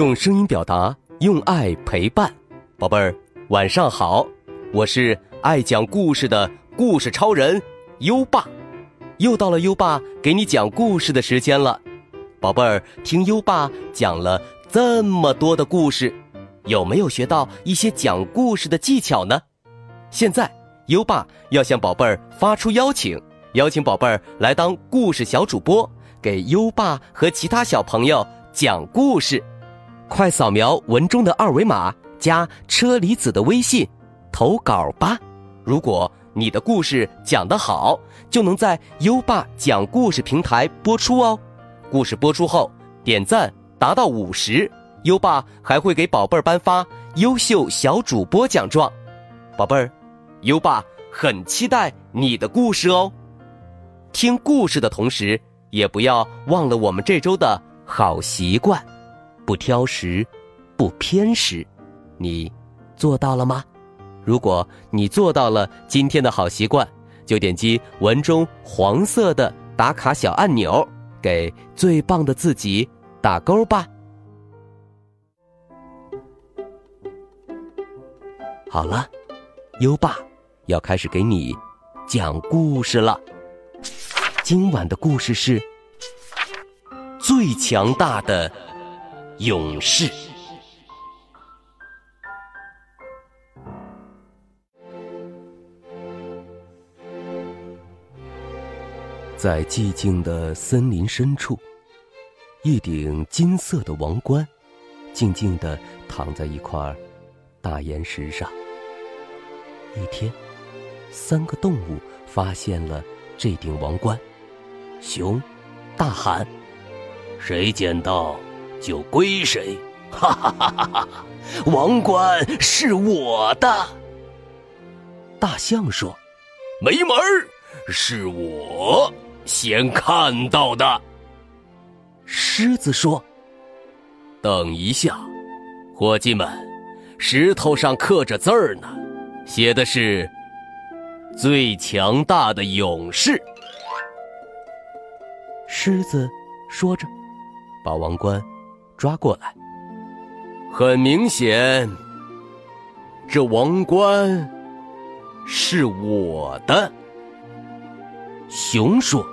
用声音表达，用爱陪伴，宝贝儿，晚上好！我是爱讲故事的故事超人优爸，又到了优爸给你讲故事的时间了。宝贝儿，听优爸讲了这么多的故事，有没有学到一些讲故事的技巧呢？现在，优爸要向宝贝儿发出邀请，邀请宝贝儿来当故事小主播，给优爸和其他小朋友讲故事。快扫描文中的二维码，加车厘子的微信，投稿吧！如果你的故事讲得好，就能在优爸讲故事平台播出哦。故事播出后，点赞达到五十，优爸还会给宝贝儿颁发优秀小主播奖状。宝贝儿，优爸很期待你的故事哦。听故事的同时，也不要忘了我们这周的好习惯。不挑食，不偏食，你做到了吗？如果你做到了今天的好习惯，就点击文中黄色的打卡小按钮，给最棒的自己打勾吧。好了，优爸要开始给你讲故事了。今晚的故事是最强大的。勇士，在寂静的森林深处，一顶金色的王冠静静的躺在一块大岩石上。一天，三个动物发现了这顶王冠，熊大喊：“谁捡到？”就归谁，哈哈哈哈哈！王冠是我的。大象说：“没门儿，是我先看到的。”狮子说：“等一下，伙计们，石头上刻着字儿呢，写的是‘最强大的勇士’。”狮子说着，把王冠。抓过来。很明显，这王冠是我的。熊说：“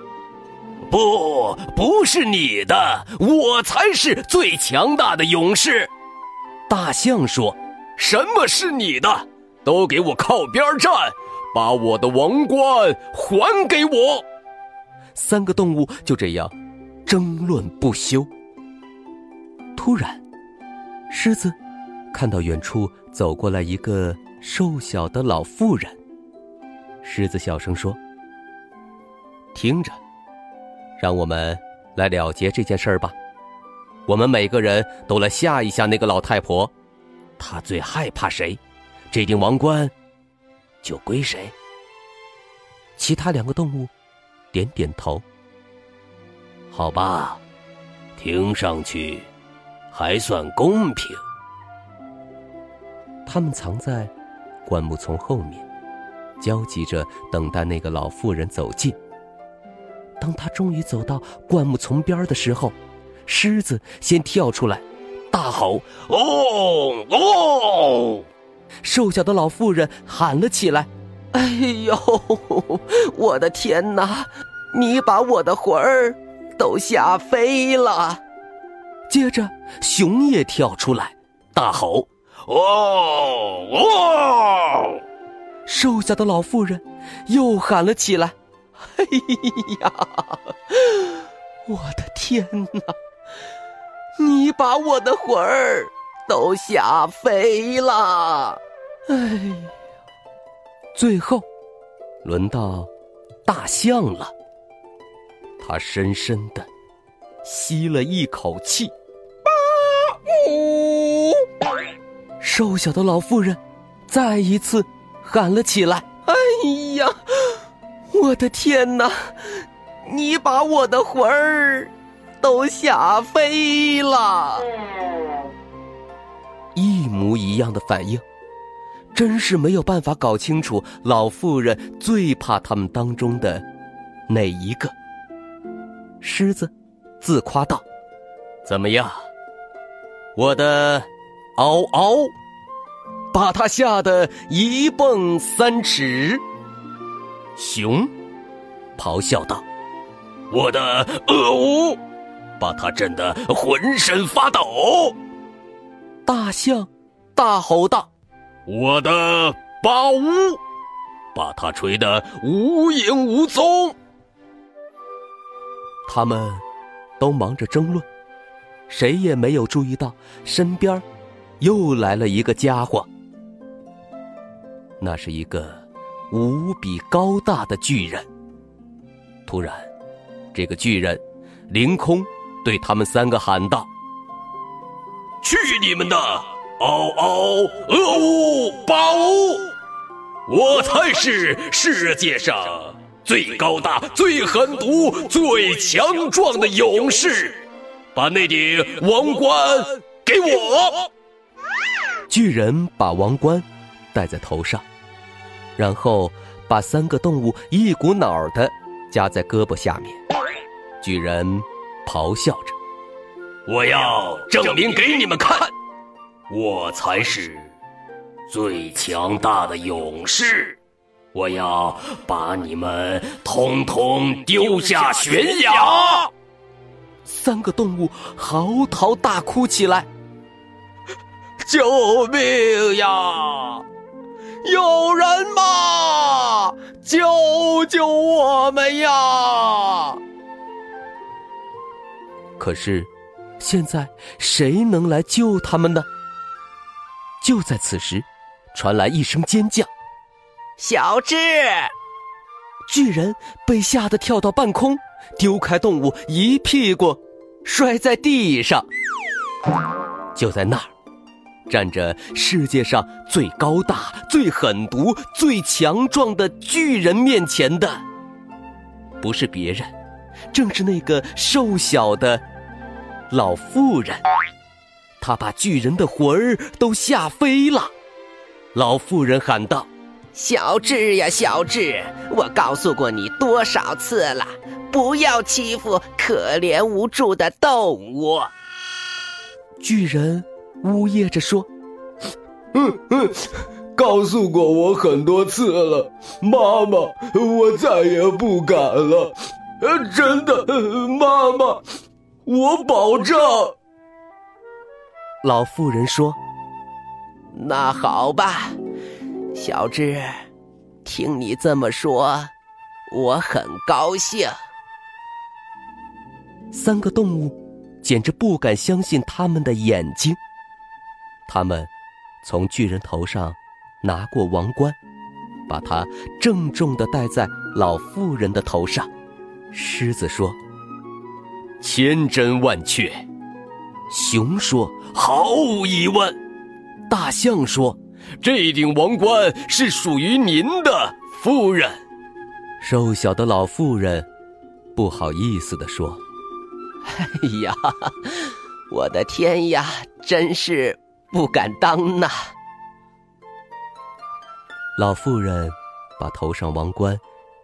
不，不是你的，我才是最强大的勇士。”大象说：“什么是你的？都给我靠边站，把我的王冠还给我！”三个动物就这样争论不休。突然，狮子看到远处走过来一个瘦小的老妇人。狮子小声说：“听着，让我们来了结这件事儿吧。我们每个人都来吓一吓那个老太婆，她最害怕谁，这顶王冠就归谁。”其他两个动物点点头。好吧，听上去。还算公平。他们藏在灌木丛后面，焦急着等待那个老妇人走近。当他终于走到灌木丛边的时候，狮子先跳出来，大吼：“哦哦！”瘦小的老妇人喊了起来：“哎呦，我的天哪！你把我的魂儿都吓飞了！”接着，熊也跳出来，大吼：“哦哦！”瘦小的老妇人又喊了起来：“哎呀，我的天哪！你把我的魂儿都吓飞了！”哎，最后轮到大象了，他深深的。吸了一口气，瘦小的老妇人再一次喊了起来：“哎呀，我的天哪！你把我的魂儿都吓飞了！”一模一样的反应，真是没有办法搞清楚老妇人最怕他们当中的哪一个。狮子。自夸道：“怎么样？我的嗷嗷，把他吓得一蹦三尺。熊咆哮道：“我的恶呜，把他震得浑身发抖。”大象大吼道：“我的巴乌，把他吹得无影无踪。”他们都忙着争论，谁也没有注意到身边又来了一个家伙。那是一个无比高大的巨人。突然，这个巨人凌空对他们三个喊道：“去你们的！嗷嗷，恶呜，巴呜！我才是世界上……”最高大、最狠毒、最强壮的勇士，把那顶王冠给我。巨人把王冠戴在头上，然后把三个动物一股脑的夹在胳膊下面。巨人咆哮着：“我要证明给你们看，我才是最强大的勇士。”我要把你们统统丢下悬崖！三个动物嚎啕大哭起来：“救命呀！有人吗？救救我们呀！”可是，现在谁能来救他们呢？就在此时，传来一声尖叫。小智，巨人被吓得跳到半空，丢开动物，一屁股摔在地上。就在那儿，站着世界上最高大、最狠毒、最强壮的巨人面前的，不是别人，正是那个瘦小的老妇人。他把巨人的魂儿都吓飞了。老妇人喊道。小智呀，小智，我告诉过你多少次了，不要欺负可怜无助的动物。巨人呜咽着说：“嗯嗯，告诉过我很多次了，妈妈，我再也不敢了。呃，真的，妈妈，我保证。”老妇人说：“那好吧。”小智，听你这么说，我很高兴。三个动物简直不敢相信他们的眼睛。他们从巨人头上拿过王冠，把它郑重的戴在老妇人的头上。狮子说：“千真万确。”熊说：“毫无疑问。”大象说。这顶王冠是属于您的，夫人。瘦小的老妇人不好意思地说：“哎呀，我的天呀，真是不敢当呐！”老妇人把头上王冠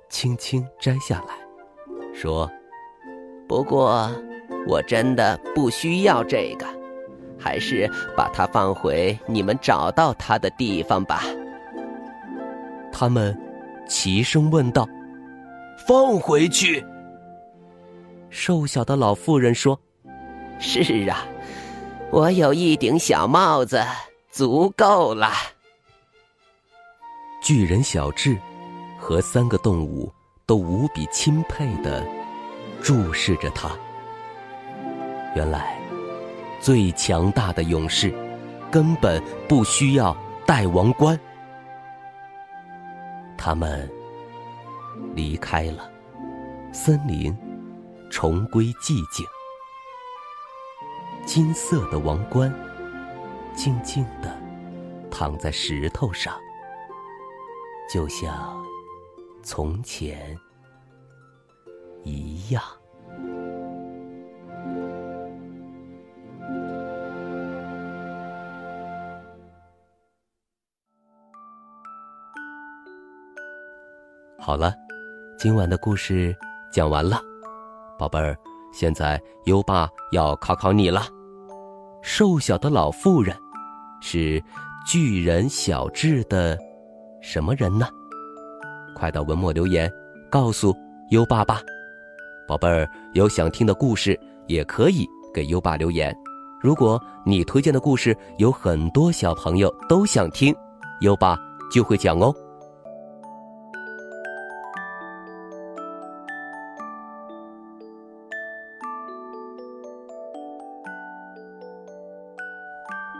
轻轻摘下来，说：“不过，我真的不需要这个。”还是把它放回你们找到它的地方吧。他们齐声问道：“放回去？”瘦小的老妇人说：“是啊，我有一顶小帽子，足够了。”巨人小智和三个动物都无比钦佩的注视着他。原来。最强大的勇士，根本不需要戴王冠。他们离开了，森林重归寂静。金色的王冠静静的躺在石头上，就像从前一样。好了，今晚的故事讲完了，宝贝儿，现在优爸要考考你了。瘦小的老妇人，是巨人小智的什么人呢？快到文末留言，告诉优爸吧。宝贝儿，有想听的故事也可以给优爸留言。如果你推荐的故事有很多小朋友都想听，优爸就会讲哦。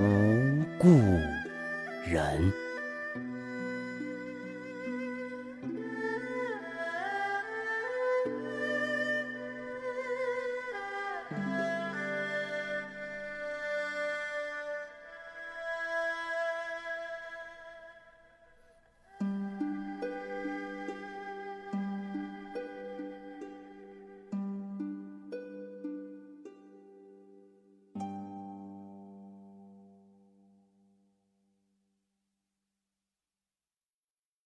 无故人。